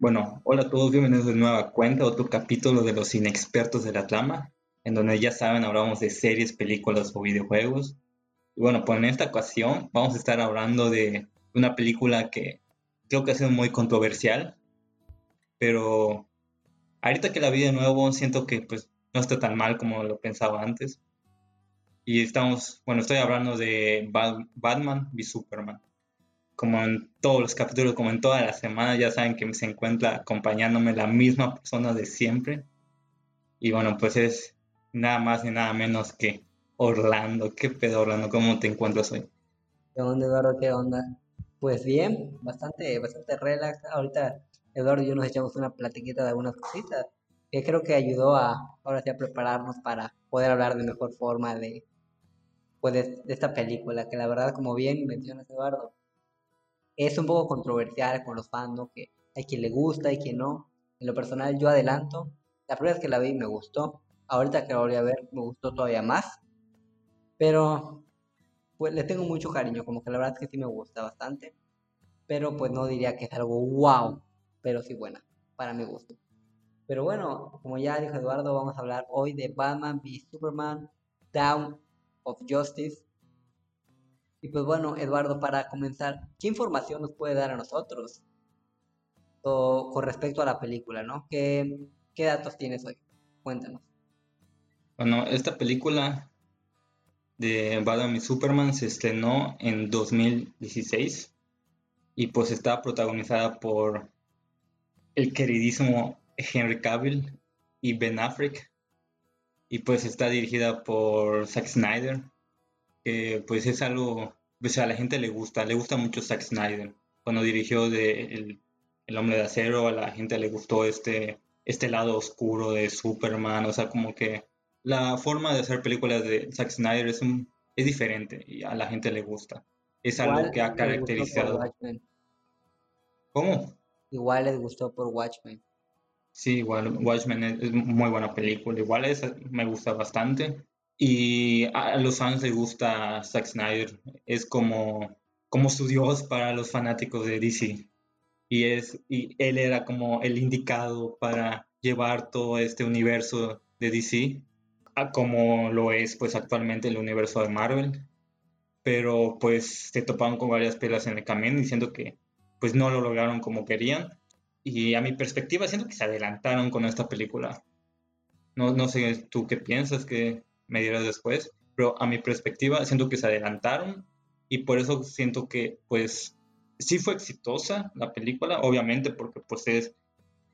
Bueno, hola a todos, bienvenidos de nueva cuenta, otro capítulo de los inexpertos de la trama, en donde ya saben, hablamos de series, películas o videojuegos. Y bueno, pues en esta ocasión vamos a estar hablando de una película que creo que ha sido muy controversial, pero ahorita que la vi de nuevo siento que pues no está tan mal como lo pensaba antes. Y estamos, bueno, estoy hablando de Batman v Superman. Como en todos los capítulos, como en toda la semana, ya saben que se encuentra acompañándome la misma persona de siempre. Y bueno, pues es nada más ni nada menos que Orlando. ¿Qué pedo, Orlando? ¿Cómo te encuentras hoy? ¿Qué onda, Eduardo? ¿Qué onda? Pues bien, bastante, bastante relax. Ahorita Eduardo y yo nos echamos una platiquita de algunas cositas que creo que ayudó a ahora sí a prepararnos para poder hablar de mejor forma de, pues de, esta película, que la verdad, como bien mencionas Eduardo, es un poco controversial con los fans, ¿no? Que hay quien le gusta y quien no. En lo personal, yo adelanto. La primera vez que la vi me gustó. Ahorita que la volví a ver, me gustó todavía más. Pero, pues le tengo mucho cariño, como que la verdad es que sí me gusta bastante. Pero pues no diría que es algo wow, pero sí buena, para mi gusto. Pero bueno, como ya dijo Eduardo, vamos a hablar hoy de Batman v Superman, Down of Justice. Y pues bueno, Eduardo, para comenzar, ¿qué información nos puede dar a nosotros con respecto a la película, ¿no? ¿Qué, ¿Qué datos tienes hoy? Cuéntanos. Bueno, esta película de Batman y Superman se estrenó en 2016 y pues está protagonizada por el queridísimo Henry Cavill y Ben Affleck. Y pues está dirigida por Zack Snyder, que pues es algo, pues a la gente le gusta, le gusta mucho Zack Snyder. Cuando dirigió de el, Hombre de Acero, a la gente le gustó este, este lado oscuro de Superman, o sea, como que la forma de hacer películas de Zack Snyder es, un, es diferente y a la gente le gusta. Es algo que ha caracterizado. ¿Cómo? Igual les gustó por Watchmen. Sí, igual Watchmen es, muy buena película, igual es, me gusta bastante. Y a los fans les gusta Zack Snyder, es como, como su dios para los fanáticos de DC. Y, es, y él era como el indicado para llevar todo este universo de DC a como lo es pues actualmente el universo de Marvel. Pero pues se toparon con varias pelas en el camino diciendo que pues no lo lograron como querían y a mi perspectiva, siento que se adelantaron con esta película. No, no sé tú qué piensas, que me dirás después, pero a mi perspectiva, siento que se adelantaron y por eso siento que, pues, sí fue exitosa la película, obviamente, porque pues es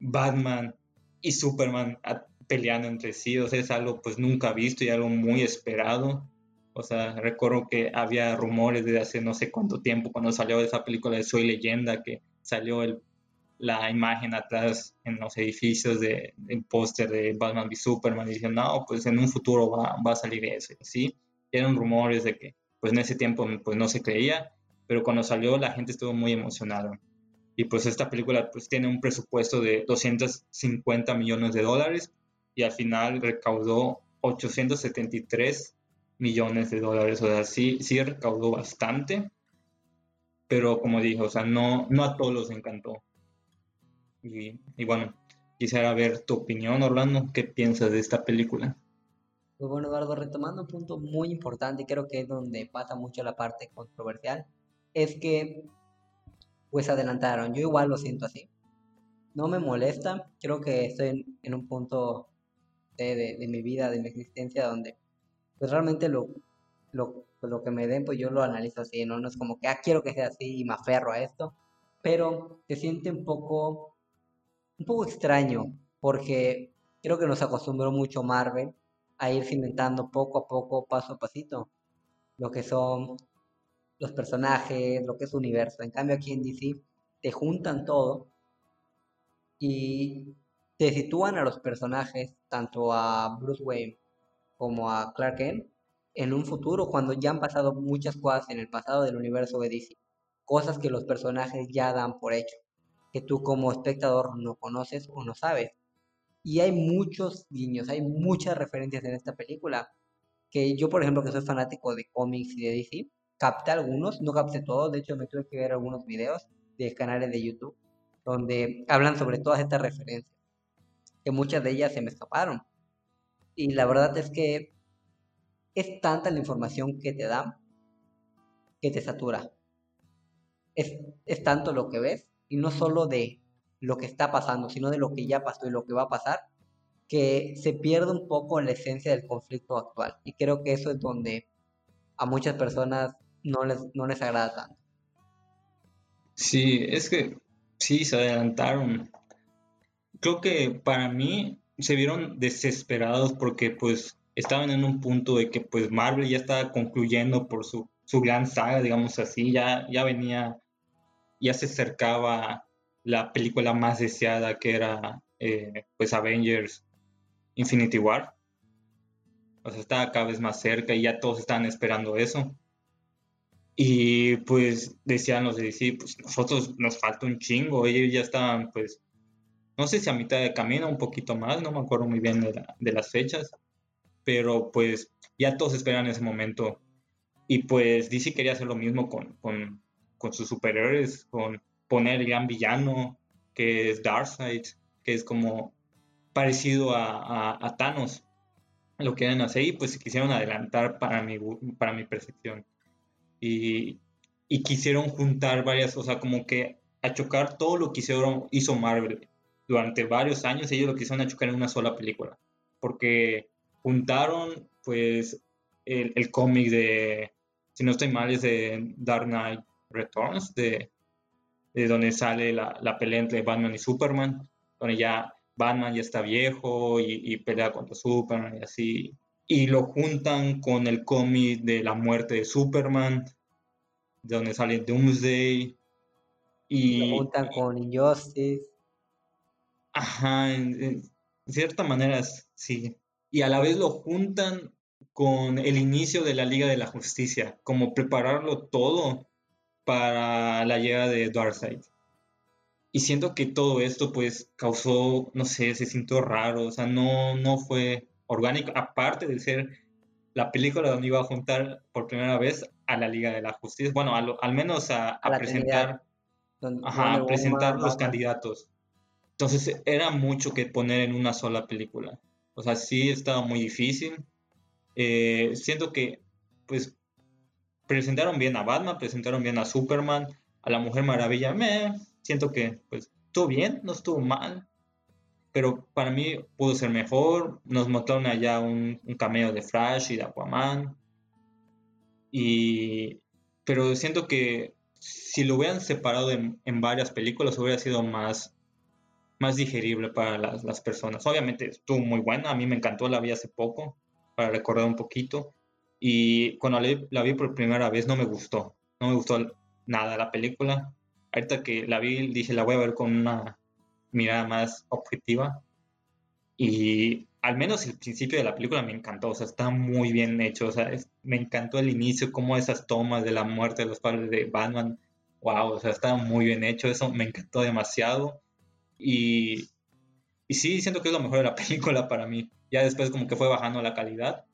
Batman y Superman peleando entre sí, o sea, es algo pues nunca visto y algo muy esperado. O sea, recuerdo que había rumores desde hace no sé cuánto tiempo cuando salió esa película de Soy Leyenda, que salió el la imagen atrás en los edificios de, del póster de Batman v Superman y no, pues en un futuro va, va a salir eso, ¿sí? eran rumores de que, pues en ese tiempo, pues no se creía, pero cuando salió la gente estuvo muy emocionada. Y pues esta película pues tiene un presupuesto de 250 millones de dólares y al final recaudó 873 millones de dólares, o sea, sí, sí recaudó bastante, pero como dije, o sea, no, no a todos les encantó. Y, bueno, quisiera ver tu opinión, Orlando. ¿Qué piensas de esta película? Pues bueno, Eduardo, retomando un punto muy importante, creo que es donde pasa mucho la parte controversial, es que pues adelantaron. Yo igual lo siento así. No me molesta, creo que estoy en, un punto de, de, mi vida, de mi existencia, donde pues realmente lo, lo, pues, lo que me den, pues yo lo analizo así, ¿no? No es como que, ah, quiero que sea así y me aferro a esto, pero se siente un poco un poco extraño, porque creo que nos acostumbró mucho Marvel a ir cimentando poco a poco, paso a pasito, lo que son los personajes, lo que es universo. En cambio aquí en DC te juntan todo y te sitúan a los personajes, tanto a Bruce Wayne como a Clark Kent, en un futuro cuando ya han pasado muchas cosas en el pasado del universo de DC. Cosas que los personajes ya dan por hecho tú como espectador no conoces o no sabes. Y hay muchos guiños, hay muchas referencias en esta película. Que yo, por ejemplo, que soy fanático de cómics y de DC, capté algunos, no capté todos, de hecho me tuve que ver algunos videos de canales de YouTube. donde hablan sobre todas estas referencias, que muchas de ellas se me escaparon. Y la verdad es que es tanta la información que te dan que te satura. Es, es tanto lo que ves y no solo de lo que está pasando, sino de lo que ya pasó y lo que va a pasar, que se pierde un poco la esencia del conflicto actual. Y creo que eso es donde a muchas personas no les, no les agrada tanto. Sí, es que sí, se adelantaron. Creo que para mí se vieron desesperados porque pues estaban en un punto de que pues Marvel ya estaba concluyendo por su, su gran saga, digamos así, ya, ya venía, ya se acercaba la película más deseada que era eh, pues Avengers Infinity War. O sea, estaba cada vez más cerca y ya todos estaban esperando eso. Y pues decían los de DC, pues nosotros nos falta un chingo. Ellos ya estaban, pues, no sé si a mitad de camino, un poquito más, no me acuerdo muy bien de, las fechas. Pero pues ya todos esperan ese momento. Y pues DC quería hacer lo mismo con, con, con sus superhéroes, con poner el gran villano, que es Darkseid, que es como parecido a, Thanos. Lo quieren hacer y pues quisieron adelantar para mi, para mi percepción. Y, quisieron juntar varias, o sea, como que a chocar todo lo que hicieron, hizo Marvel durante varios años, ellos lo quisieron a chocar en una sola película. Porque juntaron pues el, el cómic de, si no estoy mal, es de Dark Knight Returns, de de donde sale la, la, pelea entre Batman y Superman, donde ya Batman ya está viejo y, pelea contra Superman y así. Y lo juntan con el cómic de la muerte de Superman, de donde sale Doomsday. Y lo juntan con Injustice. Ajá, en, cierta manera sí. Y a la vez lo juntan con el inicio de la Liga de la Justicia, como prepararlo todo para la llegada de Darkseid. Y siento que todo esto pues causó, no sé, se sintió raro, o sea, no, no fue orgánico, aparte de ser la película donde iba a juntar por primera vez a la Liga de la Justicia, bueno, al menos a, presentar, a presentar los candidatos. Entonces era mucho que poner en una sola película. O sea, sí estaba muy difícil. Eh, siento que, pues, presentaron bien a Batman, presentaron bien a Superman, a la Mujer Maravilla. Me siento que pues estuvo bien, no estuvo mal, pero para mí pudo ser mejor. Nos mostraron allá un, cameo de Flash y de Aquaman. Y pero siento que si lo hubieran separado en, varias películas hubiera sido más más digerible para las, las, personas. Obviamente estuvo muy buena, a mí me encantó, la vi hace poco, para recordar un poquito, y cuando la, vi por primera vez no me gustó, no me gustó nada la película. Ahorita que la vi dije la voy a ver con una mirada más objetiva. Y al menos el principio de la película me encantó, o sea, está muy bien hecho, o sea, me encantó el inicio, como esas tomas de la muerte de los padres de Batman, wow, o sea, está muy bien hecho, eso me encantó demasiado. Y, y sí, siento que es lo mejor de la película para mí. Ya después como que fue bajando la calidad,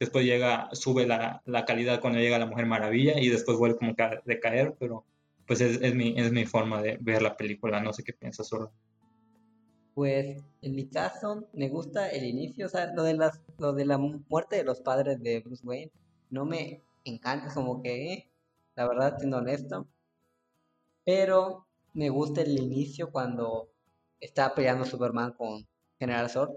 después llega, sube la, la, calidad cuando llega la Mujer Maravilla y después vuelve como a decaer, pero pues es, es, mi, es mi forma de ver la película, no sé qué piensas, solo. Pues en mi caso me gusta el inicio, o sea, lo de, las, lo de la muerte de los padres de Bruce Wayne no me encanta, como que, eh, la verdad, siendo honesto, pero me gusta el inicio cuando está peleando Superman con General Zod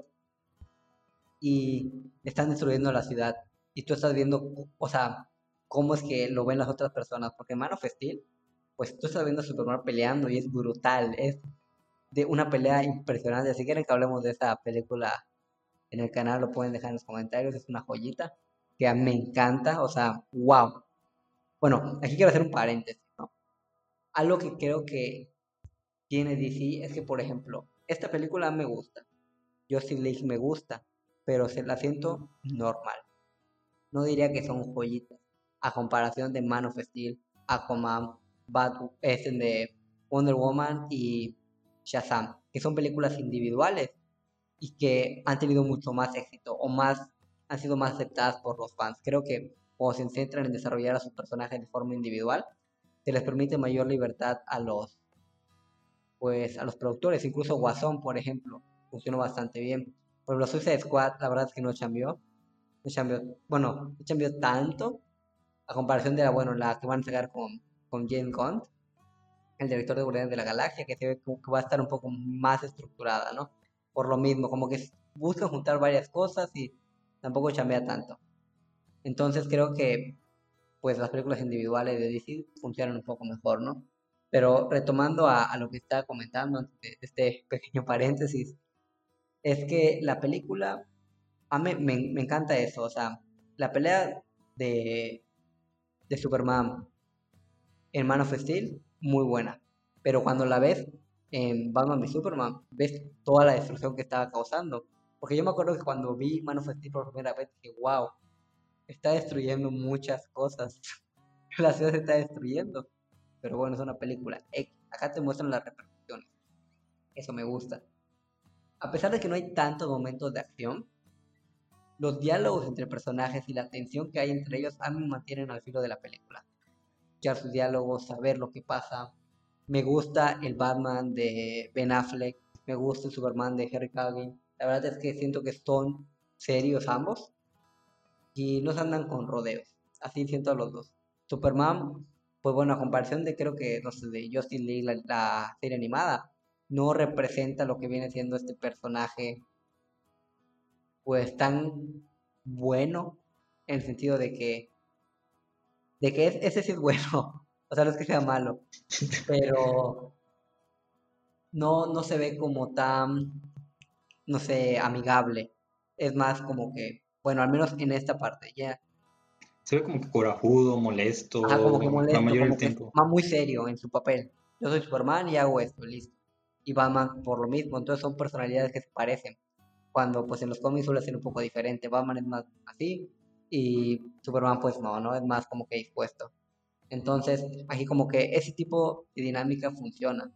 y están destruyendo la ciudad. Y tú estás viendo, o sea, cómo es que lo ven las otras personas. Porque Man of Steel, pues tú estás viendo a Superman peleando y es brutal. Es de una pelea impresionante. Si quieren que hablemos de esa película en el canal, lo pueden dejar en los comentarios. Es una joyita que a mí me encanta. O sea, wow. Bueno, aquí quiero hacer un paréntesis, ¿no? Algo que creo que tiene DC es que, por ejemplo, esta película me gusta. Justice League me gusta pero se la siento normal. No diría que son joyitas. A comparación de Man of Steel, Aquaman, Bad, este de Wonder Woman y Shazam, que son películas individuales y que han tenido mucho más éxito o más han sido más aceptadas por los fans. Creo que cuando se centran en desarrollar a sus personajes de forma individual, se les permite mayor libertad a los pues a los productores, incluso Guasón, por ejemplo, funcionó bastante bien. Por ejemplo, Suicide Squad, la verdad es que no cambió. No cambió, bueno, no cambió tanto a comparación de la, bueno, la que van a sacar con, con James Gunn, el director de Guardianes de la Galaxia, que se ve que va a estar un poco más estructurada, ¿no? Por lo mismo, como que buscan juntar varias cosas y tampoco chambea tanto. Entonces creo que pues las películas individuales de DC funcionan un poco mejor, ¿no? Pero retomando a, lo que estaba comentando este pequeño paréntesis, es que la película, a mí me, encanta eso, o sea, la pelea de, de Superman en Man of Steel, muy buena. Pero cuando la ves en Batman y Superman, ves toda la destrucción que estaba causando. Porque yo me acuerdo que cuando vi Man of Steel por primera vez, dije, wow, está destruyendo muchas cosas. la ciudad se está destruyendo. Pero bueno, es una película Acá te muestran las repercusiones. Eso me gusta. A pesar de que no hay tantos momentos de acción, los diálogos entre personajes y la tensión que hay entre ellos a mí me mantienen al filo de la película. Ya sus diálogos, saber lo que pasa. Me gusta el Batman de Ben Affleck, me gusta el Superman de Henry Cavill. La verdad es que siento que son serios ambos y no andan con rodeos. Así siento a los dos. Superman pues bueno, a comparación de creo que, no de Justin Lee, la, serie animada, no representa lo que viene siendo este personaje, pues tan bueno, en el sentido de que, de que ese sí es bueno, o sea, no es que sea malo, pero no, no se ve como tan, no sé, amigable, es más como que, bueno, al menos en esta parte, ya se ve como que corajudo, molesto, como que molesto, la mayoría del tiempo. Va muy serio en su papel. Yo soy Superman y hago esto, listo. Y Batman por lo mismo, entonces son personalidades que se parecen. Cuando pues en los cómics suele ser un poco diferente. Batman es más así y Superman pues no, ¿no? Es más como que dispuesto. Entonces, aquí como que ese tipo de dinámica funciona.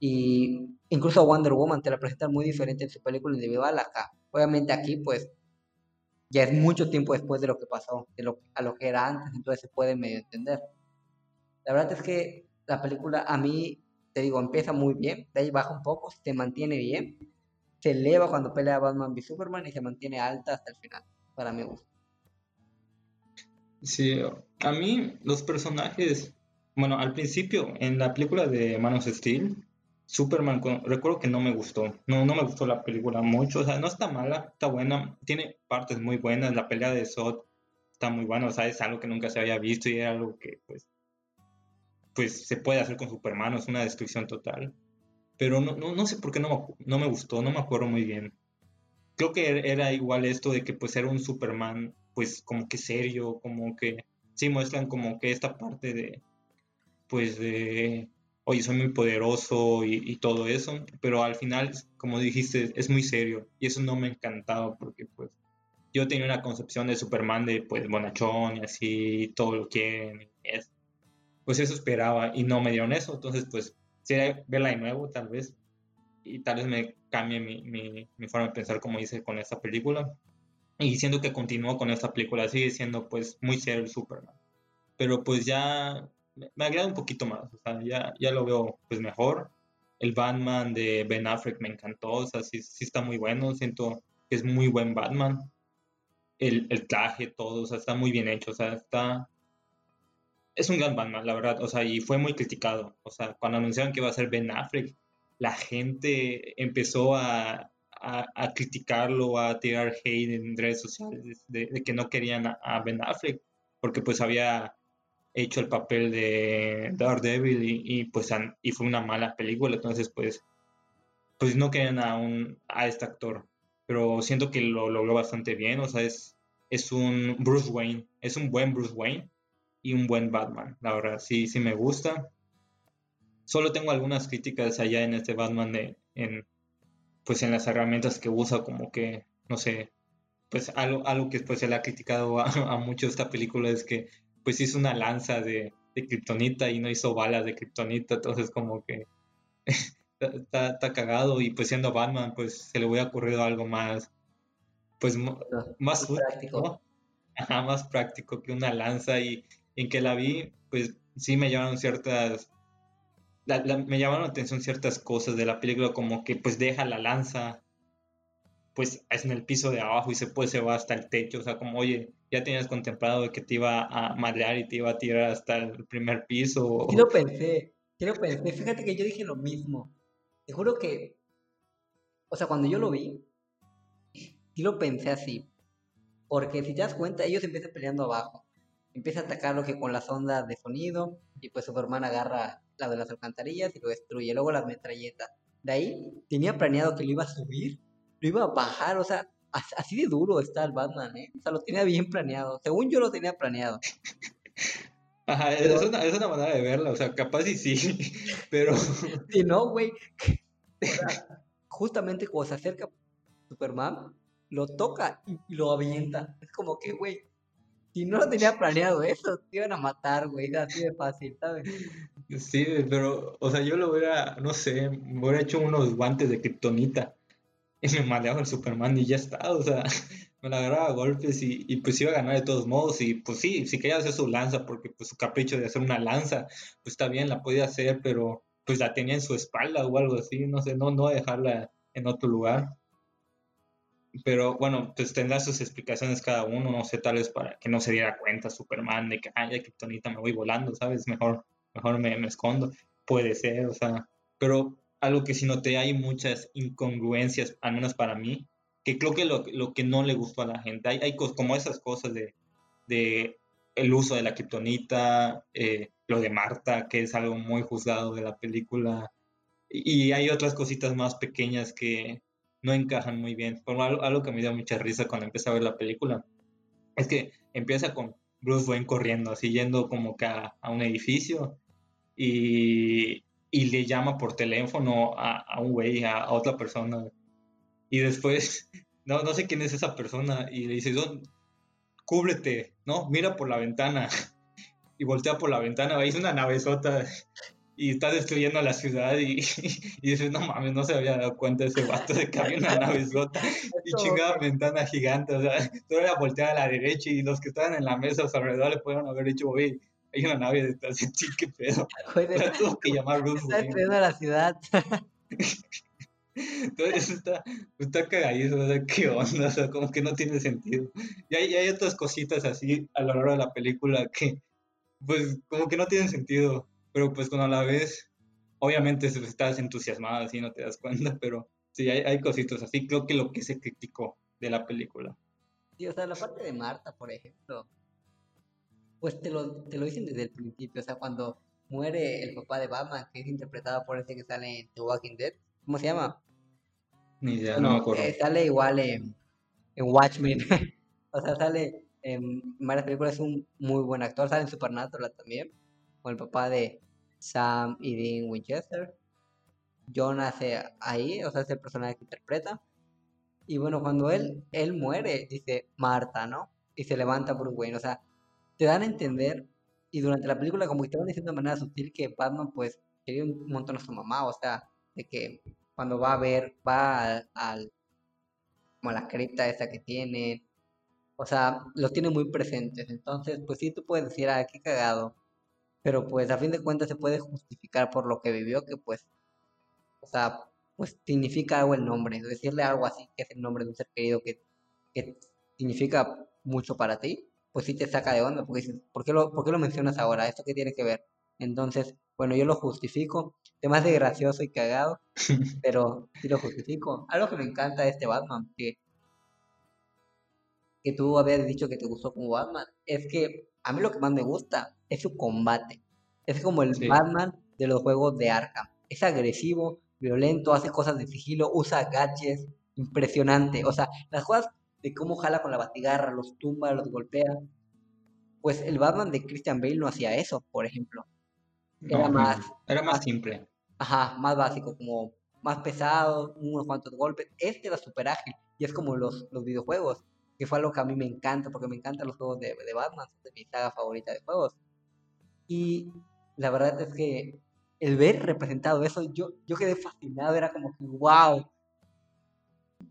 Y incluso Wonder Woman te la presentan muy diferente en su película individual acá. Obviamente aquí pues ya es mucho tiempo después de lo que pasó, de lo, a lo que era antes, entonces se puede medio entender. La verdad es que la película a mí, te digo, empieza muy bien, de ahí baja un poco, se mantiene bien, se eleva cuando pelea Batman v Superman y se mantiene alta hasta el final, para mi gusto. Sí, a mí los personajes, bueno, al principio en la película de Man of Steel, Superman, recuerdo que no me gustó, no, no me gustó la película mucho, o sea, no está mala, está buena, tiene partes muy buenas, la pelea de Zod está muy buena, o sea, es algo que nunca se había visto y era algo que pues, pues se puede hacer con Superman, es una destrucción total, pero no, no, no sé por qué no, no me gustó, no me acuerdo muy bien. Creo que era igual esto de que pues era un Superman pues como que serio, como que sí muestran como que esta parte de pues de oye, soy muy poderoso y, todo eso, pero al final, como dijiste, es muy serio y eso no me encantaba porque pues yo tenía una concepción de Superman de pues bonachón y así, todo lo quieren, es, pues eso esperaba y no me dieron eso, entonces pues sería verla de nuevo tal vez. Y tal vez me cambie mi, mi, mi forma de pensar como hice con esta película. Y siento que continúo con esta película, sigue siendo pues muy serio el Superman, pero pues ya me agrada un poquito más, o sea, ya, ya lo veo pues mejor. El Batman de Ben Affleck me encantó, o sea, sí, sí está muy bueno, siento que es muy buen Batman. El, el, traje, todo, o sea, está muy bien hecho, o sea, está... Es un gran Batman, la verdad, o sea, y fue muy criticado, o sea, cuando anunciaron que iba a ser Ben Affleck, la gente empezó a, a, criticarlo, a tirar hate en redes sociales de, que no querían a Ben Affleck, porque pues había hecho el papel de Daredevil y, y pues y fue una mala película, entonces pues pues no querían a un a este actor, pero siento que lo logró bastante bien, o sea, es es un Bruce Wayne, es un buen Bruce Wayne y un buen Batman, la verdad, sí sí me gusta. Solo tengo algunas críticas allá en este Batman de en pues en las herramientas que usa como que no sé, pues algo, algo que después se le ha criticado a, a mucho esta película es que pues hizo una lanza de, de kriptonita y no hizo balas de kriptonita, entonces como que está, cagado y pues siendo Batman pues se le hubiera ocurrido algo más, pues más, práctico. más práctico que una lanza y en que la vi pues sí me llevaron ciertas me llamaron la atención ciertas cosas de la película, como que pues deja la lanza pues es en el piso de abajo y se, puede se va hasta el techo, o sea, como, oye, ya tenías contemplado que te iba a madrear y te iba a tirar hasta el primer piso. Sí lo pensé, sí lo pensé, fíjate que yo dije lo mismo, te juro que, o sea, cuando yo lo vi, sí lo pensé así, porque si te das cuenta, ellos empiezan peleando abajo, empieza a atacarlo que con las ondas de sonido, y pues Superman agarra la de las alcantarillas y lo destruye, luego las metralletas. De ahí tenía planeado que lo iba a subir lo iba a bajar, o sea, así de duro está el Batman, ¿eh? O sea, lo tenía bien planeado. Según yo lo tenía planeado. Ajá, es, una, es una manera de verla, o sea, capaz y sí, pero... Si no, güey, justamente cuando se acerca Superman, lo toca y, lo avienta. Es como que, güey, si no lo tenía planeado eso, te iban a matar, güey, así de fácil, ¿sabes? Sí, pero, o sea, yo lo hubiera, no sé, me hubiera hecho unos guantes de kriptonita y me maleaba el Superman y ya está, o sea, me la agarraba a golpes y, y, pues iba a ganar de todos modos y pues sí, si quería hacer su lanza porque pues su capricho de hacer una lanza, pues está bien, la podía hacer, pero pues la tenía en su espalda o algo así, no sé, no, no dejarla en otro lugar. Pero bueno, pues tendrá sus explicaciones cada uno, no sé, tal vez para que no se diera cuenta Superman de que, ay, ya Kryptonita me voy volando, ¿sabes? Mejor, mejor me, me escondo. Puede ser, o sea, pero algo que si noté hay muchas incongruencias, al menos para mí, que creo que lo, lo que no le gustó a la gente, hay, hay como esas cosas de, de el uso de la kriptonita, eh, lo de Marta, que es algo muy juzgado de la película, y, hay otras cositas más pequeñas que no encajan muy bien. Algo, algo, que me dio mucha risa cuando empecé a ver la película, es que empieza con Bruce Wayne corriendo, así yendo como que a un edificio, y, y le llama por teléfono a, un güey, a, otra persona. Y después, no, no sé quién es esa persona, y le dice, cúbrete, ¿no? Mira por la ventana. Y voltea por la ventana, veis una navezota y está destruyendo la ciudad y, y dices, no mames, no se había dado cuenta ese vato de que había una navezota y chingada ventana gigante, o sea, solo era voltear a la derecha y los que estaban en la mesa a su alrededor le pudieron haber dicho, güey, hay una nave detrás de ti, qué pedo. Joder, tuvo que llamar Bruce Está destruyendo la ciudad. Entonces está, está cagadísimo, o sea, qué onda, o sea, como que no tiene sentido. Y hay, hay otras cositas así a lo largo de la película que, pues, como que no tienen sentido, pero pues cuando la ves, obviamente estás entusiasmada, así no te das cuenta, pero sí, hay, hay cositas así, creo que lo que se criticó de la película. Sí, o sea, la parte de Marta, por ejemplo, pues te lo, te lo dicen desde el principio, o sea, cuando muere el papá de Batman, que es interpretado por ese que sale en The Walking Dead, ¿cómo se llama? Ni idea, no, me acuerdo. Eh, sale igual en, en Watchmen, o sea, sale en varias películas, es un muy buen actor, sale en Supernatural también, con el papá de Sam y Dean Winchester. John hace ahí, o sea, es el personaje que interpreta. Y bueno, cuando él, él muere, dice Marta, ¿no? Y se levanta Bruce Wayne, o sea, te dan a entender, y durante la película como que te van diciendo de manera sutil que Batman pues quería un montón a su mamá, o sea, de que cuando va a ver, va al, como a la cripta esa que tiene, o sea, los tiene muy presentes, entonces pues sí tú puedes decir, ah, qué cagado, pero pues a fin de cuentas se puede justificar por lo que vivió, que pues, o sea, pues significa algo el nombre, decirle algo así, que es el nombre de un ser querido que, que significa mucho para ti, pues sí te saca de onda, porque dices, ¿por qué lo, por qué lo mencionas ahora? ¿Esto qué tiene que ver? Entonces, bueno, yo lo justifico, temas de gracioso y cagado, pero sí lo justifico. Algo que me encanta de este Batman, que, que tú habías dicho que te gustó como Batman, es que a mí lo que más me gusta es su combate. Es como el Batman de los juegos de Arkham. Es agresivo, violento, hace cosas de sigilo, usa gadgets, impresionante. O sea, las cosas de cómo jala con la batigarra, los tumba, los golpea. Pues el Batman de Christian Bale no hacía eso, por ejemplo. Era más... Era más simple. Ajá, más básico, como más pesado, unos cuantos golpes. Este era súper ágil y es como los, los videojuegos, que fue algo que a mí me encanta, porque me encantan los juegos de, de Batman, de mi saga favorita de juegos. Y la verdad es que el ver representado eso, yo, yo quedé fascinado, era como que, wow,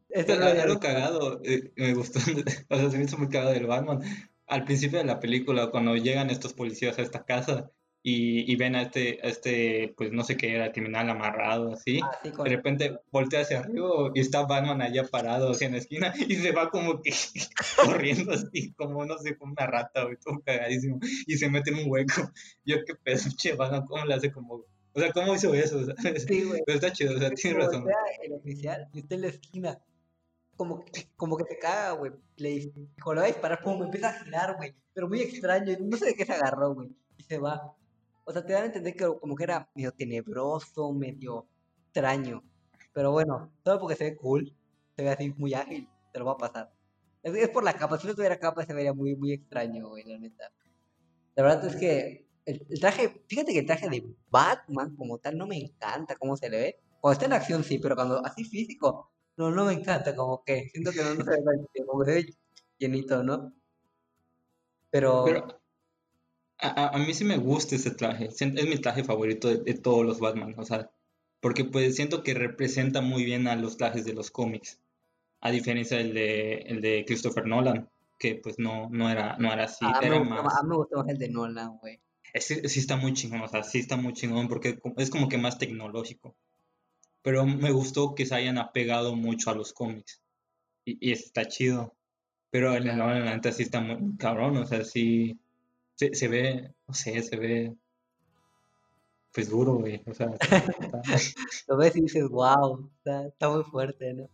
este era algo cagado, eh, me gustó, o sea, se me hizo muy cagado del Batman. Al principio de la película, cuando llegan estos policías a esta casa y, ven a este, a este, pues no sé qué era, criminal amarrado, así. Ah, sí, De repente voltea hacia arriba y está Batman allá parado así en la esquina y se va como que corriendo así, como no sé, como una rata, güey, todo cagadísimo. Y se mete en un hueco. Yo qué pedo, che, Batman, ¿cómo le hace como... O sea, ¿cómo hizo eso? ¿sabes? Sí, güey. Pero está chido, o sea, tiene razón. El oficial está en la esquina. Como que, como que se caga, güey. Le dice, hijo, le va a disparar, pum, empieza a girar, güey. Pero muy extraño, no sé de qué se agarró, güey. Y se va. O sea, te dan a entender que como que era medio tenebroso, medio extraño. Pero bueno, todo porque se ve cool, se ve así muy ágil, te lo va a pasar. Es, por la capa, si no tuviera capa se vería muy, muy extraño, güey, la neta. La verdad es que el, traje, fíjate que el traje de Batman como tal no me encanta cómo se le ve. Cuando está en acción sí, pero cuando así físico, no, no me encanta, como que siento que no, no se ve como llenito, ¿no? Pero a, a- mí sí me gusta ese traje. Es mi traje favorito de, de todos los Batman. O sea, porque pues siento que representa muy bien a los trajes de los cómics. A diferencia del de, el de Christopher Nolan, que pues no, no era, no era así. a mí me Era gusta más, más. a mí me gusta más el de Nolan, güey. Ese sí está muy chingón, o sea, sí está muy chingón porque es como que más tecnológico. Pero me gustó que se hayan apegado mucho a los cómics. Y, y está chido. Pero el de Nolan, la neta, sí está muy cabrón, o sea, sí. Se, se ve, no sé, se ve. Pues duro, güey. O sea, está- Lo ves y dices, wow, está, está muy fuerte, ¿no?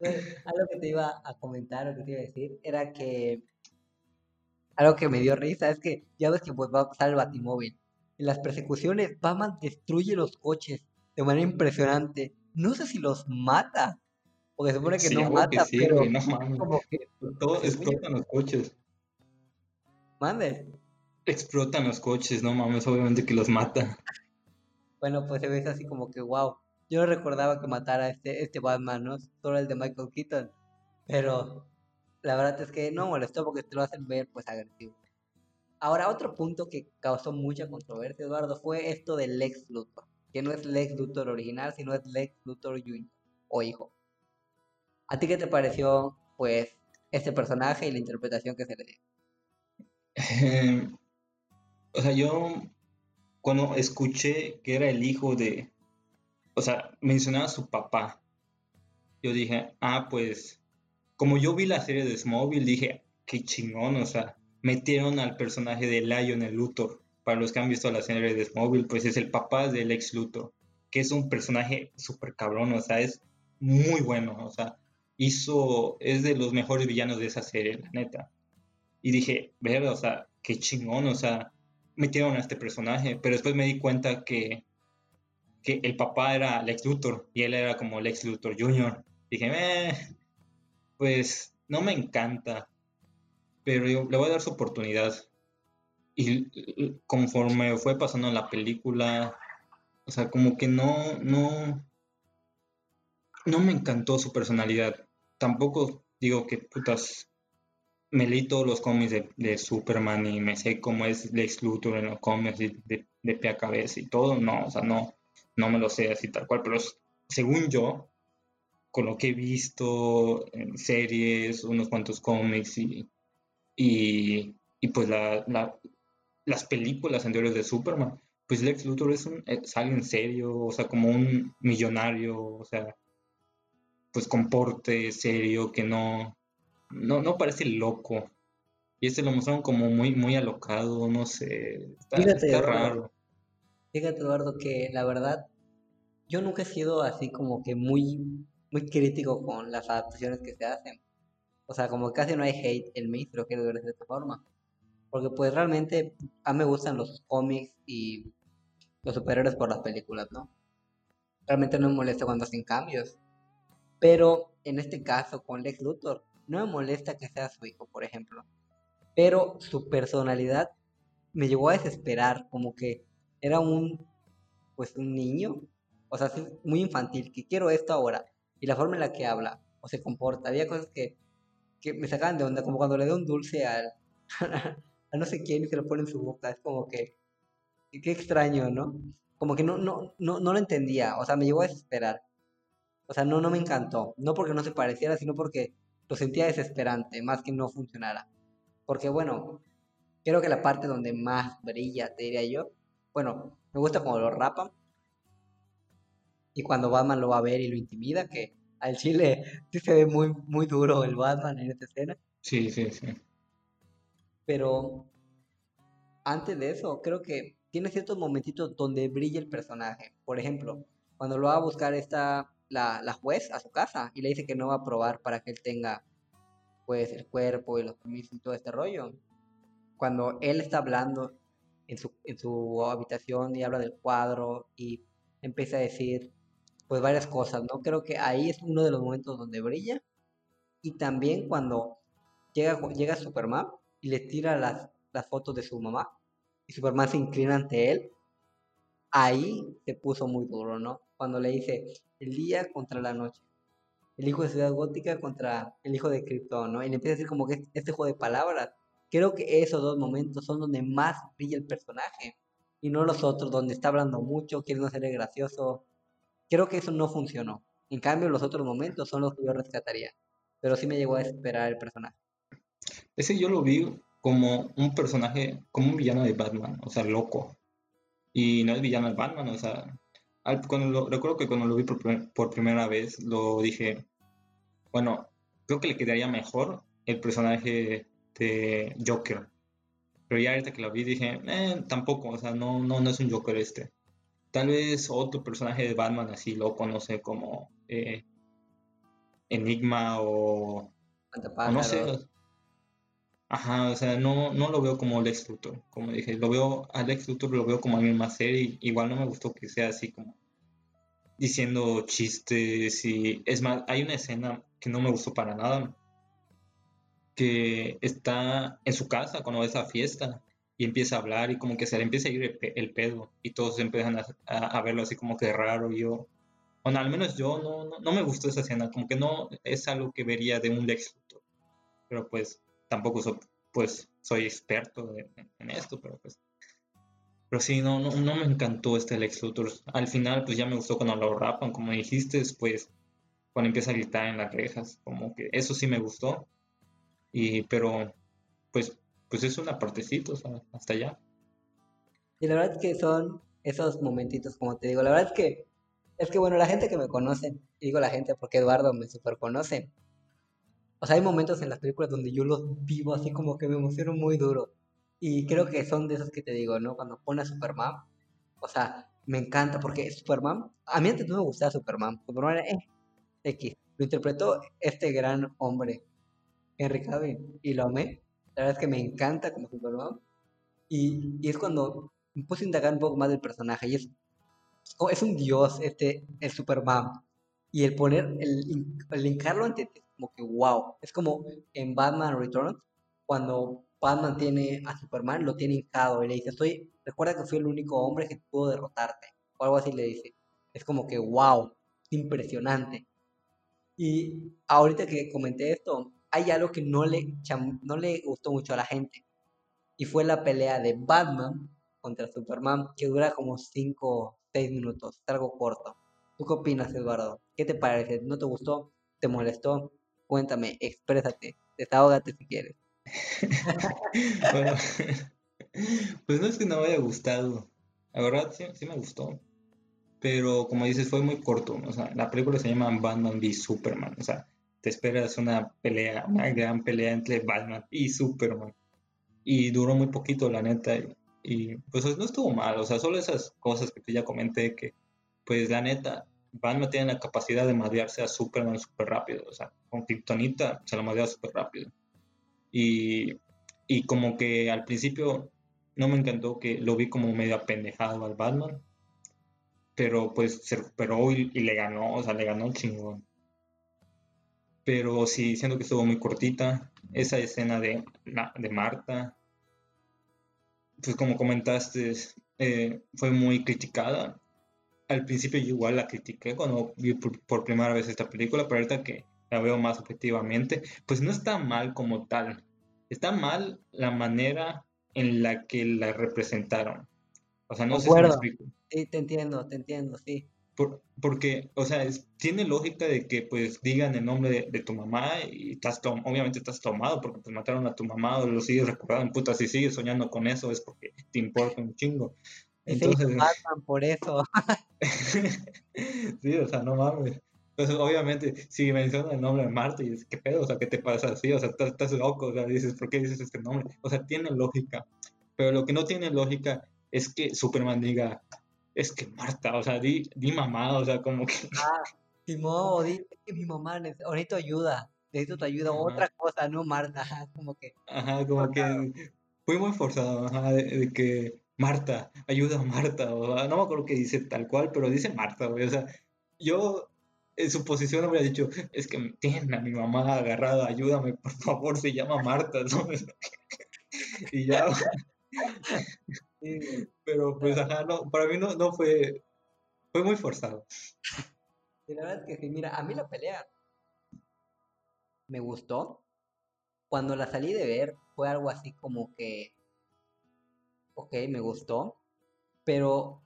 Algo que te iba a comentar o que te iba a decir era que algo que me dio risa es que ya ves que pues va a pasar el Batimóvil. En las persecuciones, Batman destruye los coches de manera impresionante. No sé si los mata, porque se supone que Sí, no a huevo que mata, sí, pero no como que Todo según yo- explotan los coches. mande. Explotan los coches, no mames, obviamente que los mata. Bueno, pues se ve así como que wow. Yo no recordaba que matara a este, este Batman, ¿no? Solo el de Michael Keaton. Pero la verdad es que no molestó porque te lo hacen ver pues agresivo. Ahora, otro punto que causó mucha controversia, Eduardo, fue esto del Lex Luthor. Que no es Lex Luthor original, sino es Lex Luthor Jr. o hijo. ¿A ti qué te pareció, pues, este personaje y la interpretación que se le dio? Eh, o sea, yo cuando escuché que era el hijo de, o sea, mencionaba a su papá, yo dije, ah, pues, como yo vi la serie de Smallville, dije, qué chingón, o sea, metieron al personaje de Lionel Luthor. Para los que han visto la serie de Smallville, pues es el papá del ex Luthor, que es un personaje súper cabrón, o sea, es muy bueno, o sea, hizo, es de los mejores villanos de esa serie, la neta. Y dije, ver, o sea, qué chingón, o sea, metieron a este personaje, pero después me di cuenta que, que el papá era Lex Luthor y él era como Lex Luthor Jr. Dije, eh, pues no me encanta, pero yo le voy a dar su oportunidad. Y conforme fue pasando la película, o sea, como que no, no, no me encantó su personalidad. Tampoco digo que putas me leí todos los cómics de, de Superman y me sé cómo es Lex Luthor en los cómics de, de pie a cabeza y todo, no, o sea, no, no me lo sé así tal cual, pero según yo, con lo que he visto en series, unos cuantos cómics y, y, y pues la, la- las películas anteriores de Superman, pues Lex Luthor es, un, alguien serio, o sea, como un millonario, o sea, pues con porte serio, que no, no, no parece loco. Y este lo mostraron como muy, muy alocado, no sé, está, Fíjate, está Eduardo, raro. Fíjate, Eduardo, que la verdad, yo nunca he sido así como que muy, muy crítico con las adaptaciones que se hacen. O sea, como que casi no hay hate en mí, si lo quiero ver de esta forma. Porque pues realmente a mí me gustan los cómics y los superhéroes por las películas, ¿no? Realmente no me molesta cuando hacen cambios. Pero en este caso con Lex Luthor, no me molesta que sea su hijo, por ejemplo. Pero su personalidad me llevó a desesperar, como que era un, pues un niño, o sea, muy infantil, que quiero esto ahora. Y la forma en la que habla o se comporta, había cosas que, que me sacaban de onda, como cuando le da un dulce al, a no sé quién y se lo pone en su boca, es como que, que- qué extraño, ¿no? Como que no, no, no, no lo entendía, o sea, me llevó a desesperar. O sea, no, no me encantó, no porque no se pareciera, sino porque lo sentía desesperante, más que no funcionara. Porque bueno, creo que la parte donde más brilla, te diría yo, Bueno, me gusta cuando lo rapan. Y cuando Batman lo va a ver y lo intimida, que al chile sí se ve muy, muy duro el Batman en esta escena. Sí, sí, sí. Pero antes de eso, creo que tiene ciertos momentitos donde brilla el personaje. Por ejemplo, cuando lo va a buscar esta, la, la juez a su casa y le dice que no va a probar para que él tenga pues el cuerpo y los permisos y todo este rollo. Cuando él está hablando en su, en su habitación y habla del cuadro y empieza a decir pues varias cosas, ¿no? Creo que ahí es uno de los momentos donde brilla. Y también cuando llega, llega Superman y le tira las, las fotos de su mamá y Superman se inclina ante él, ahí se puso muy duro, ¿no? Cuando le dice el día contra la noche, el hijo de Ciudad Gótica contra el hijo de Krypton, ¿no? Y le empieza a decir como que este juego de palabras. Creo que esos dos momentos son donde más brilla el personaje y no los otros, donde está hablando mucho, quiere no ser gracioso. Creo que eso no funcionó. En cambio, los otros momentos son los que yo rescataría. Pero sí me llegó a esperar el personaje. Ese yo lo vi como un personaje, como un villano de Batman, o sea, loco. Y no es villano de Batman, o sea, cuando recuerdo que cuando lo vi por, primera vez, lo dije, bueno, creo que le quedaría mejor el personaje de Joker. Pero ya ahorita que lo vi dije, eh, tampoco, o sea, no, no, no es un Joker este. Tal vez otro personaje de Batman así lo conoce como eh, Enigma o, o, no sé. Ajá, o sea, no, no lo veo como Lex Luthor, como dije, lo veo, a Lex Luthor lo veo como alguien más serio, igual no me gustó que sea así como diciendo chistes y es más, hay una escena que no me gustó para nada, que está en su casa cuando va a fiesta y empieza a hablar y como que se le empieza a ir el, pedo y todos empiezan a, verlo así como que raro y yo, bueno, al menos yo no, no, me gustó esa escena, como que no es algo que vería de un Lex Luthor, pero pues tampoco soy, pues, soy experto en, esto, pero pues... Pero sí, no, no, no, me encantó este Lex Luthor. Al final, pues ya me gustó cuando lo rapan, como dijiste, después cuando empieza a gritar en las rejas, como que eso sí me gustó. Y, pero, pues, pues es una partecita, o sea, hasta allá. Y la verdad es que son esos momentitos, como te digo, la verdad es que, es que bueno, la gente que me conoce, digo la gente porque Eduardo me super conoce, o sea, hay momentos en las películas donde yo los vivo así como que me emociono muy duro. Y creo que son de esos que te digo, ¿no? Cuando pone a Superman, o sea, me encanta porque Superman, a mí antes no me gustaba Superman. Superman era, X. Lo interpretó este gran hombre, Henry Cavill, y lo amé. La verdad es que me encanta como Superman. Y, es cuando me puse a indagar un poco más del personaje. Y es, es un dios, este, el Superman. Y el poner, el, el ante como que wow. Es como en Batman Returns, cuando Batman tiene a Superman, lo tiene hincado y le dice, estoy, recuerda que fui el único hombre que pudo derrotarte. O algo así le dice. Es como que wow, impresionante. Y ahorita que comenté esto, hay algo que no le, no le gustó mucho a la gente. Y fue la pelea de Batman contra Superman, que dura como 5 o 6 minutos. Es algo corto. ¿Tú qué opinas, Eduardo? ¿Qué te parece? ¿No te gustó? ¿Te molestó? Cuéntame, exprésate, desahógate si quieres. bueno, pues no es que no me haya gustado. La verdad sí, me gustó. Pero como dices, fue muy corto. O sea, la película se llama Batman v Superman. O sea, te esperas una pelea, una gran pelea entre Batman y Superman. Y duró muy poquito, la neta. Y, pues no estuvo mal. O sea, solo esas cosas que ya comenté que, pues la neta, Batman tiene la capacidad de madrearse a Superman súper rápido. O sea, con Kryptonita se lo madrea súper rápido. Y, y, como que al principio no me encantó que lo vi como medio apendejado al Batman. Pero pues se recuperó y, le ganó, o sea, le ganó chingón. Pero sí, siento que estuvo muy cortita. Esa escena de, de Marta, pues como comentaste, eh, fue muy criticada al principio yo igual la critiqué cuando vi por, primera vez esta película, pero ahorita que la veo más objetivamente, pues no está mal como tal. Está mal la manera en la que la representaron. O sea, no sé si Sí, te entiendo, te entiendo, sí. porque, o sea, tiene lógica de que pues digan el nombre de, tu mamá y estás obviamente estás tomado porque pues mataron a tu mamá o lo sigues recordando, puta, si sigues soñando con eso es porque te importa un chingo. Entonces, Batman por eso. sí, o sea, no mames. Entonces, obviamente, si menciona el nombre de Marta y dices, ¿qué pedo? O sea, ¿qué te pasa así? O sea, estás, estás loco, o sea, dices, ¿por qué dices este nombre? O sea, tiene lógica. Pero lo que no tiene lógica es que Superman diga, es que Marta, o sea, di, di mamá, o sea, como que... Ah, Simón, di que mi mamá necesito ayuda, necesito tu ayuda, otra cosa, no Marta, como que... Ajá, como que fui muy forzado, ajá, de, que Marta, ayuda a Marta, o, no me acuerdo qué dice tal cual, pero dice Marta, güey, o sea, yo en su posición habría dicho, es que tienen a mi mamá agarrada, ayúdame, por favor, se llama Marta, ¿no? y ya... Pero pues ajá, no, para mí no, no fue, fue muy forzado. Y la verdad es que sí, mira, a mí la pelea me gustó. Cuando la salí de ver fue algo así como que, ok, me gustó, pero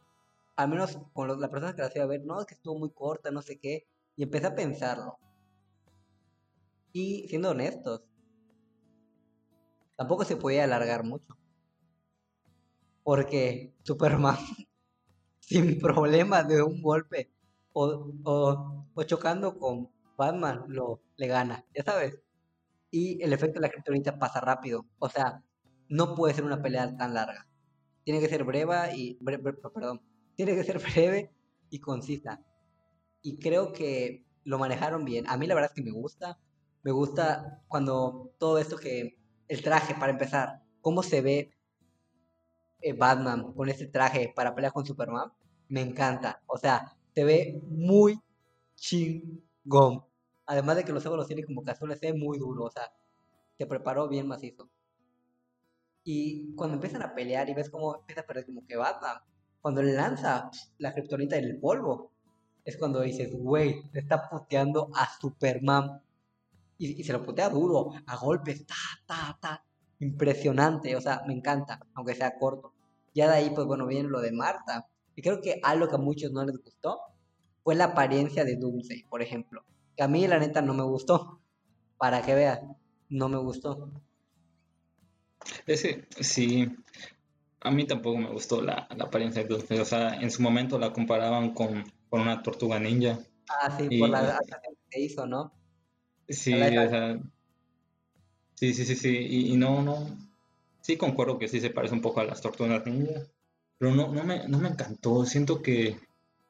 al menos con las personas que la hacía ver, no, es que estuvo muy corta, no sé qué, y empecé a pensarlo. Y siendo honestos, tampoco se podía alargar mucho. Porque Superman, sin problemas de un golpe o, o, chocando con Batman, lo, le gana, ya sabes. Y el efecto de la criptonita pasa rápido. O sea, no puede ser una pelea tan larga. Tiene que ser breve y. perdón. Tiene que ser breve y concisa. Y creo que lo manejaron bien. A mí la verdad es que me gusta. Me gusta cuando todo esto que. El traje, para empezar. Cómo se ve eh, Batman con ese traje para pelear con Superman, me encanta. O sea, se ve muy chingón. Además de que los ojos los tiene como casuales, se ve muy duro. O sea, se preparó bien macizo. Y cuando empiezan a pelear y ves cómo empieza a perder como que Batman, cuando lanza la kriptonita en el polvo, es cuando dices, güey, le está puteando a Superman. Y, se lo putea duro, a golpes, ta, ta, ta impresionante, o sea, me encanta, aunque sea corto. Ya de ahí, pues bueno, viene lo de Marta. Y creo que algo que a muchos no les gustó fue la apariencia de Dulce, por ejemplo. Que a mí, la neta, no me gustó. Para que vean, no me gustó. Ese, sí. A mí tampoco me gustó la, apariencia de Dulce. O sea, en su momento la comparaban con, una tortuga ninja. Ah, sí, por la que hizo, ¿no? Sí, o sea, Sí, sí, sí, sí. Y, no, no. Sí concuerdo que sí se parece un poco a las tortugas ninja. Pero no, no, me, no me encantó. Siento que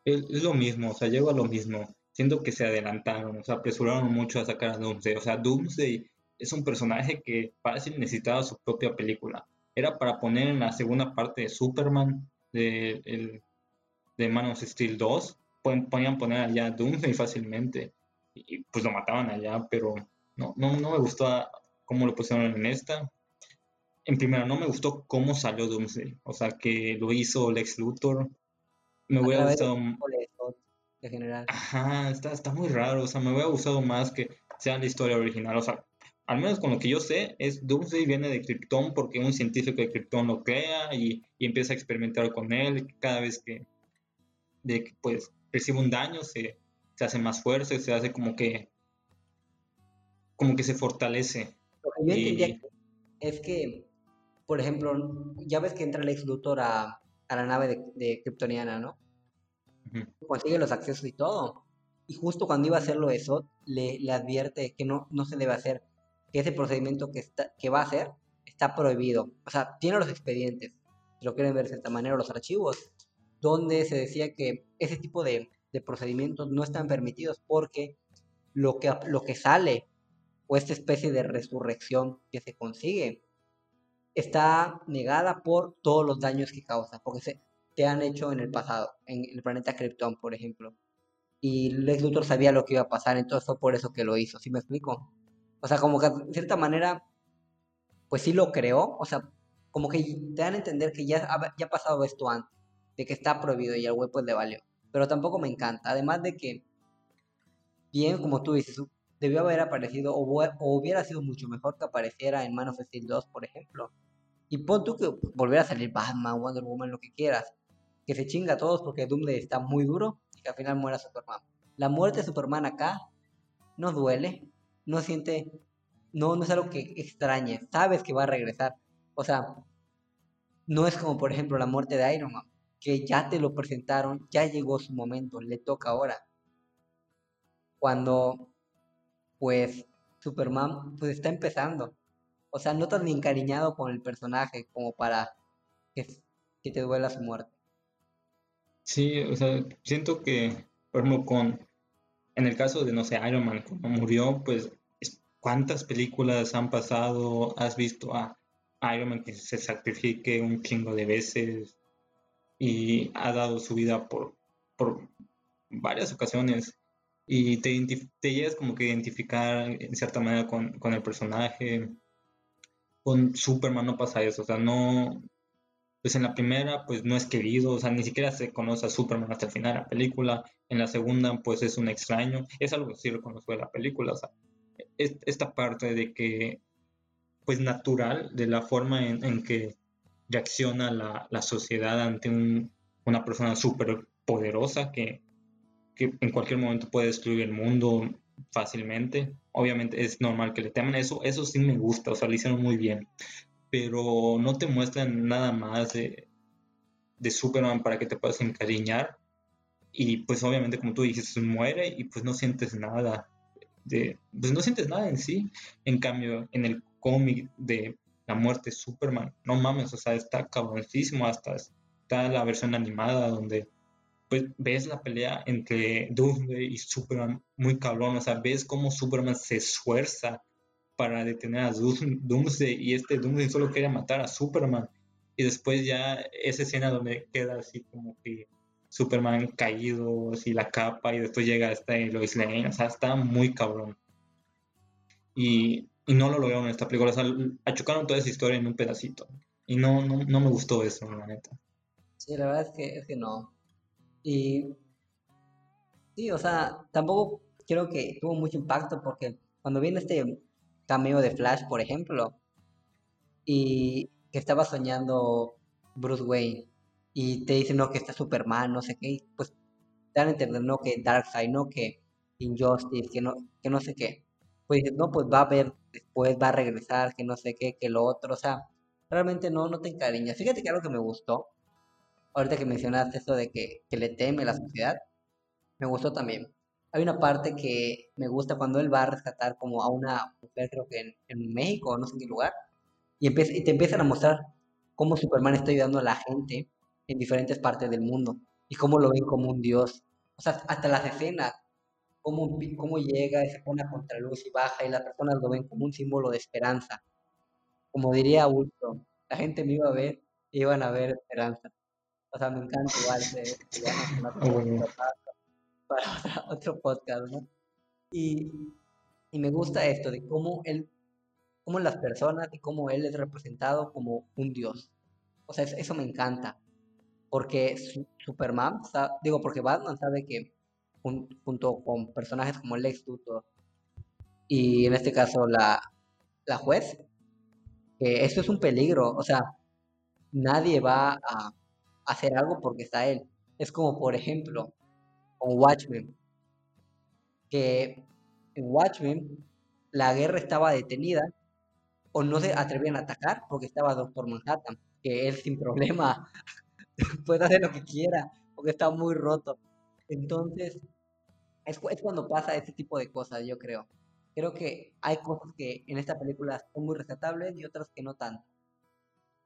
es, lo mismo. O sea, llego a lo mismo. Siento que se adelantaron. O sea, apresuraron mucho a sacar a Doomsday. O sea, Doomsday es un personaje que parece necesitaba su propia película. Era para poner en la segunda parte de Superman, de, el, de Man of Steel 2. Podían poner allá a Doomsday fácilmente. Y pues lo mataban allá, pero no, no, no me gustó cómo lo pusieron en esta. En primera, no me gustó cómo salió Doomsday. O sea, que lo hizo Lex Luthor. Me hubiera gustado. De general. Ajá, está, está muy raro. O sea, me hubiera gustado más que sea la historia original. O sea, al menos con lo que yo sé, es Doomsday viene de Krypton porque un científico de Krypton lo crea y, empieza a experimentar con él. Cada vez que, de, pues, recibe un daño, se, se hace más fuerte, se hace como que como que se fortalece lo que yo entendía es que, por ejemplo, ya ves que entra el ex Luthor a, la nave de, de Kryptoniana, ¿no? Consigue los accesos y todo. Y justo cuando iba a hacerlo eso, le, le advierte que no, no se debe hacer, que ese procedimiento que, está, que va a hacer está prohibido. O sea, tiene los expedientes, si lo quieren ver de cierta manera, los archivos, donde se decía que ese tipo de, de procedimientos no están permitidos porque lo que, lo que sale o esta especie de resurrección que se consigue está negada por todos los daños que causa, porque se te han hecho en el pasado, en el planeta Krypton, por ejemplo. Y Lex Luthor sabía lo que iba a pasar, entonces fue por eso que lo hizo, ¿sí me explico? O sea, como que de cierta manera, pues sí lo creó, o sea, como que te dan a entender que ya ha, ya ha pasado esto antes, de que está prohibido y al web pues le valió. Pero tampoco me encanta, además de que, bien, como tú dices, debió haber aparecido o, hubiera sido mucho mejor que apareciera en Man of Steel 2, por ejemplo. Y pon tú que volviera a salir Batman, Wonder Woman, lo que quieras. Que se chinga a todos porque Doomsday está muy duro y que al final muera Superman. La muerte de Superman acá no duele, no siente, no, no es algo que extrañe, sabes que va a regresar. O sea, no es como por ejemplo la muerte de Iron Man, que ya te lo presentaron, ya llegó su momento, le toca ahora. Cuando, pues, Superman, pues está empezando. O sea, no tan encariñado con el personaje como para que, que te duela su muerte. Sí, o sea, siento que, por ejemplo, con, en el caso de, no sé, Iron Man, cuando murió, pues, ¿cuántas películas han pasado? ¿Has visto a Iron Man que se sacrifique un chingo de veces y ha dado su vida por, por varias ocasiones? Y te, llegas como que a identificar en cierta manera con, con el personaje. Con Superman no pasa eso, o sea, no, pues en la primera pues no es querido, o sea, ni siquiera se conoce a Superman hasta el final de la película, en la segunda pues es un extraño, es algo que sí reconozco de la película, o sea, esta parte de que pues natural de la forma en, que reacciona la, sociedad ante un, una persona súper poderosa que, que en cualquier momento puede destruir el mundo fácilmente. Obviamente es normal que le teman eso, eso sí me gusta, o sea, lo hicieron muy bien pero no te muestran nada más de, de Superman para que te puedas encariñar. Y pues obviamente, como tú dijiste, muere y pues no sientes nada. Pues no sientes nada en sí. En cambio, en el cómic de la muerte de Superman, no mames, o sea, está cabroncísimo. Hasta está la versión animada donde pues ves la pelea entre Doomsday y Superman muy cabrón. O sea, ves cómo Superman se esfuerza para detener a Doomsday y este Doomsday solo quería matar a Superman. Y después ya esa escena donde queda así como que Superman caído, así la capa y después llega hasta Lois Lane, o sea, está muy cabrón. Y, y no lo lograron en esta película, o sea, achucaron toda esa historia en un pedacito. Y no, no, no me gustó eso, la neta. Sí, la verdad es que, es que no. Y sí, o sea, tampoco creo que tuvo mucho impacto porque cuando viene este cameo de Flash, por ejemplo, y que estaba soñando Bruce Wayne y te dicen, no, que está Superman, no sé qué, pues te dan a entender, no, que Darkseid, no, que Injustice, que no, que no sé qué. Pues dices, no, pues va a ver después, va a regresar, que no sé qué, que lo otro, o sea, realmente no, no te encariñas. Fíjate que algo que me gustó, ahorita que mencionaste eso de que, que le teme la sociedad, me gustó también hay una parte que me gusta cuando él va a rescatar como a una mujer, creo que en, en México, no sé en qué lugar, y, empieza, y te empiezan a mostrar cómo Superman está ayudando a la gente en diferentes partes del mundo y cómo lo ven como un dios. O sea, hasta las escenas, cómo, cómo llega y se pone a contraluz y baja y las personas lo ven como un símbolo de esperanza. Como diría Ultron, la gente me iba a ver y iban a ver esperanza. O sea, me encanta igual. Se, para otro podcast, ¿no? Y, y, me gusta esto de cómo él, cómo las personas y cómo él es representado como un dios. O sea, eso me encanta. Porque Superman, digo, porque Batman sabe que junto con personajes como Lex Luthor y en este caso la, la juez, que esto es un peligro. O sea, nadie va a hacer algo porque está él. Es como, por ejemplo, con Watchmen, que en Watchmen la guerra estaba detenida o no se atrevían a atacar porque estaba Doctor Manhattan, que él sin problema puede hacer lo que quiera porque está muy roto. Entonces, es, es cuando pasa este tipo de cosas, yo creo. Creo que hay cosas que en esta película son muy rescatables y otras que no tanto.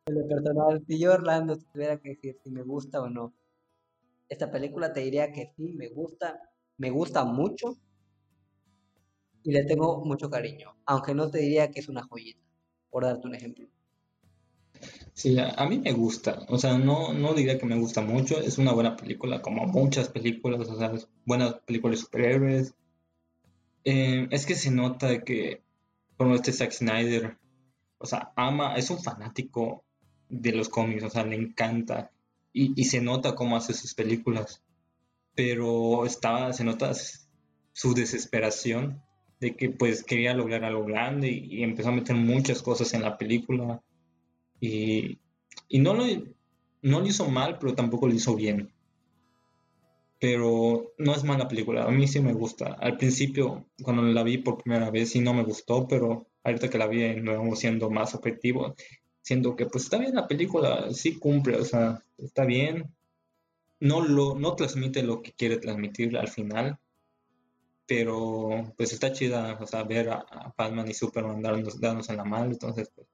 En lo personal, si yo Orlando tuviera que decir si me gusta o no, esta película te diría que sí, me gusta, me gusta mucho y le tengo mucho cariño, aunque no te diría que es una joyita, por darte un ejemplo. Sí, a, mí me gusta, o sea, no, no diría que me gusta mucho, es una buena película, como muchas películas, o sea, buenas películas de superhéroes. Eh, es que se nota que, como este Zack Snyder, o sea, ama, es un fanático de los cómics, o sea, le encanta y, se nota cómo hace sus películas, pero estaba, se nota su desesperación de que pues quería lograr algo grande y, empezó a meter muchas cosas en la película y, no, lo, no lo hizo mal, pero tampoco lo hizo bien. Pero no es mala película, a mí sí me gusta. Al principio, cuando la vi por primera vez, sí no me gustó, pero ahorita que la vi siendo más objetivo, siendo que pues está bien la película, sí cumple, o sea, está bien, no, lo, no transmite lo que quiere transmitir al final, pero pues está chida, o sea, ver a, Batman y Superman darnos, en la mano, entonces pues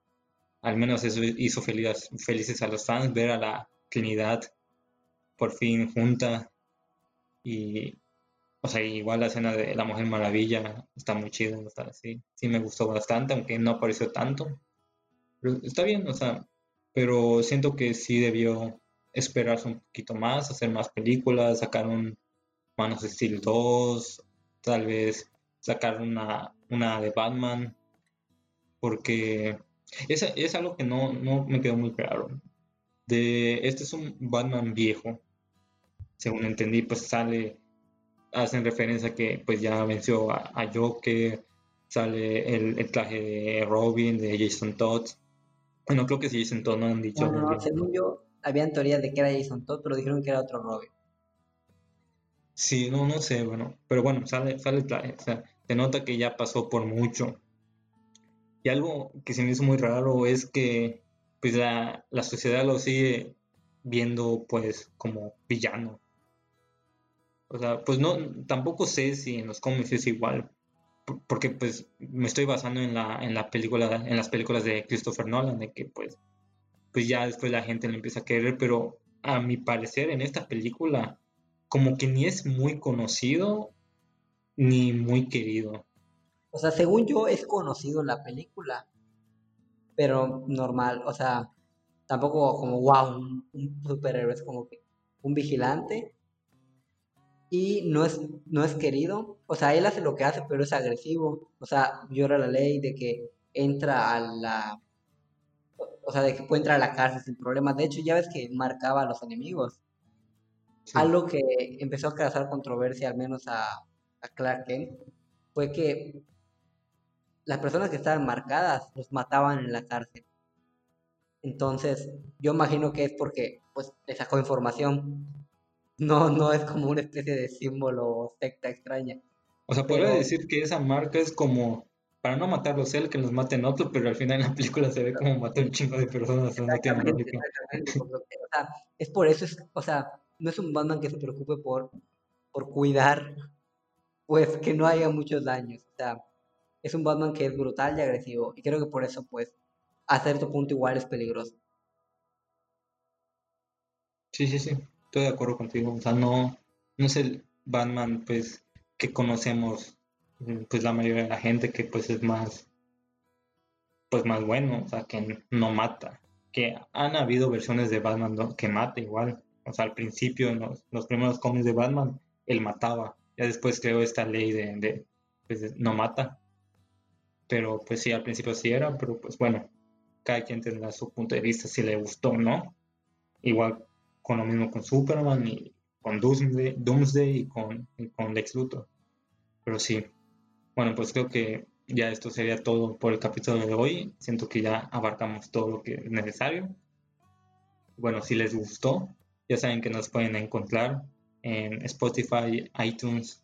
al menos eso hizo felices, a los fans, ver a la Trinidad por fin junta y o sea, igual la escena de la Mujer Maravilla está muy chida, está sí, sí me gustó bastante, aunque no apareció tanto. Está bien, o sea, pero siento que sí debió esperarse un poquito más, hacer más películas, sacar un Manos Steel 2, tal vez sacar una, una de Batman, porque es, es algo que no, no me quedó muy claro. De, este es un Batman viejo, según entendí, pues sale hacen referencia a que pues ya venció a, a Joker, sale el, traje de Robin, de Jason Todd. Bueno, creo que sí Jason Todd, no han dicho. No, no, según yo, habían teorías de que era Jason Todd, pero dijeron que era otro Robin. Sí, no, no sé, bueno, pero bueno, sale, sale el traje, o sea, se nota que ya pasó por mucho. Y algo que se me hizo muy raro es que pues la, la sociedad lo sigue viendo pues como villano. O sea, pues no, tampoco sé si en los cómics es igual, porque pues me estoy basando en la, en la película, en las películas de Christopher Nolan, de que pues, pues ya después la gente le empieza a querer, pero a mi parecer en esta película como que ni es muy conocido ni muy querido. O sea, según yo es conocido la película, pero normal, o sea, tampoco como wow, un, un superhéroe, es como que un vigilante y no es, no es querido. O sea, él hace lo que hace, pero es agresivo. O sea, llora la ley de que entra a la... O sea, de que puede entrar a la cárcel sin problemas. De hecho, ya ves que marcaba a los enemigos. Algo que empezó a causar controversia, al menos a, a Clark Kent, fue que las personas que estaban marcadas los mataban en la cárcel. Entonces, yo imagino que es porque pues le sacó información no, no es como una especie de símbolo o secta extraña. O sea, podría decir que esa marca es como para no matarlos él, que nos maten otro, pero al final en la película se ve como mató un chingo de personas. No o sea, es por eso, o sea, no es un Batman que se preocupe por, por cuidar, pues, que no haya muchos daños. O sea, es un Batman que es brutal y agresivo. Y creo que por eso, pues, a cierto punto igual es peligroso. Sí, sí, sí estoy de acuerdo contigo. O sea, no, no es el Batman pues que conocemos mm, pues la mayoría de la gente que pues es más pues más bueno, o sea, que no mata. Que han habido versiones de Batman que mata igual. O sea, al principio, en los, primeros cómics de Batman, él mataba. Ya después creó esta ley de, de pues, no mata. Pero pues sí, al principio sí era, pero pues bueno, cada quien tendrá su punto de vista si le gustó o no. Igual con lo mismo con Superman y con Doomsday, y, con, con Lex Luthor. Pero sí, bueno, pues creo que ya esto sería todo por el capítulo de hoy. Siento que ya abarcamos todo lo que es necesario. Bueno, si les gustó, ya saben que nos pueden encontrar en Spotify, iTunes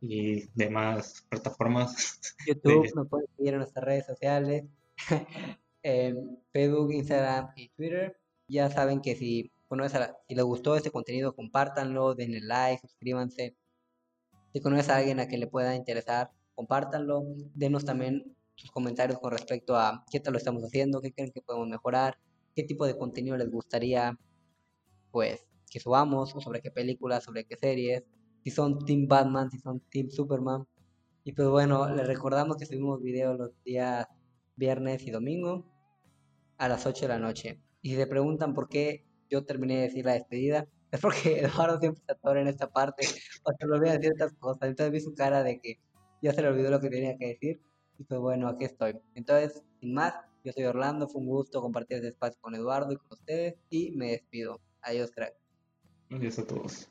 y demás plataformas. YouTube, nos pueden seguir en nuestras redes sociales, Facebook, Instagram y Twitter. Ya saben que si si les gustó este contenido, compártanlo, denle like, suscríbanse. Si conoces a alguien a quien le pueda interesar, compártanlo. Denos también sus comentarios con respecto a qué tal lo estamos haciendo, qué creen que podemos mejorar, qué tipo de contenido les gustaría pues que subamos, o sobre qué películas, sobre qué series, si son Team Batman, si son Team Superman. Y pues bueno, les recordamos que subimos videos los días viernes y domingo a las 8 de la noche. Y si se preguntan por qué yo terminé de decir la despedida, es porque Eduardo siempre se atora en esta parte, o se olvida decir estas cosas. Entonces vi su cara de que ya se le olvidó lo que tenía que decir, y pues bueno, aquí estoy. Entonces, sin más, yo soy Orlando, fue un gusto compartir este espacio con Eduardo y con ustedes, y me despido. Adiós, crack. Adiós a todos.